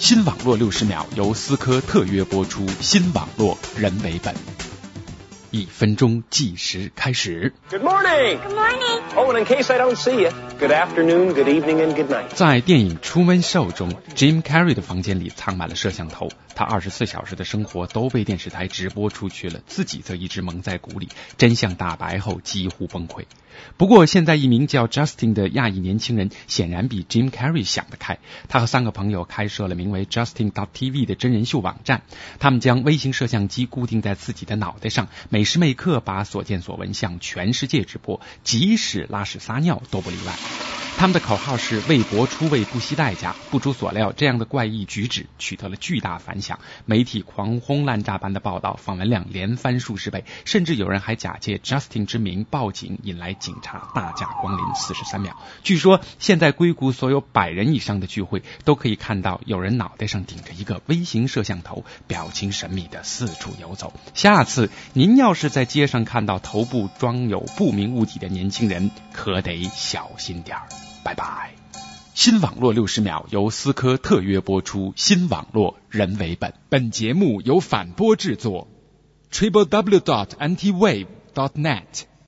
新网络六十秒由思科特约播出，新网络人为本。一分钟计时开始。Good morning. Good morning. Oh, and in case I don't see you, good afternoon, good evening, and good night. 在电影《Truman Show》中，Jim Carrey 的房间里藏满了摄像头，他二十四小时的生活都被电视台直播出去了，自己则一直蒙在鼓里。真相大白后，几乎崩溃。不过，现在一名叫 Justin 的亚裔年轻人显然比 Jim Carrey 想得开。他和三个朋友开设了名为 Justin.tv 的真人秀网站，他们将微型摄像机固定在自己的脑袋上，每每时每刻把所见所闻向全世界直播，即使拉屎撒尿都不例外。他们的口号是“为博出位，不惜代价”。不出所料，这样的怪异举止取得了巨大反响，媒体狂轰滥炸般的报道，访问量连翻数十倍，甚至有人还假借 Justin 之名报警，引来警察大驾光临四十三秒。据说现在硅谷所有百人以上的聚会都可以看到有人脑袋上顶着一个微型摄像头，表情神秘的四处游走。下次您要是在街上看到头部装有不明物体的年轻人，可得小心点儿。拜拜。新网络六十秒由思科特约播出，新网络人为本。本节目由反播制作，triple w dot antiwave dot net。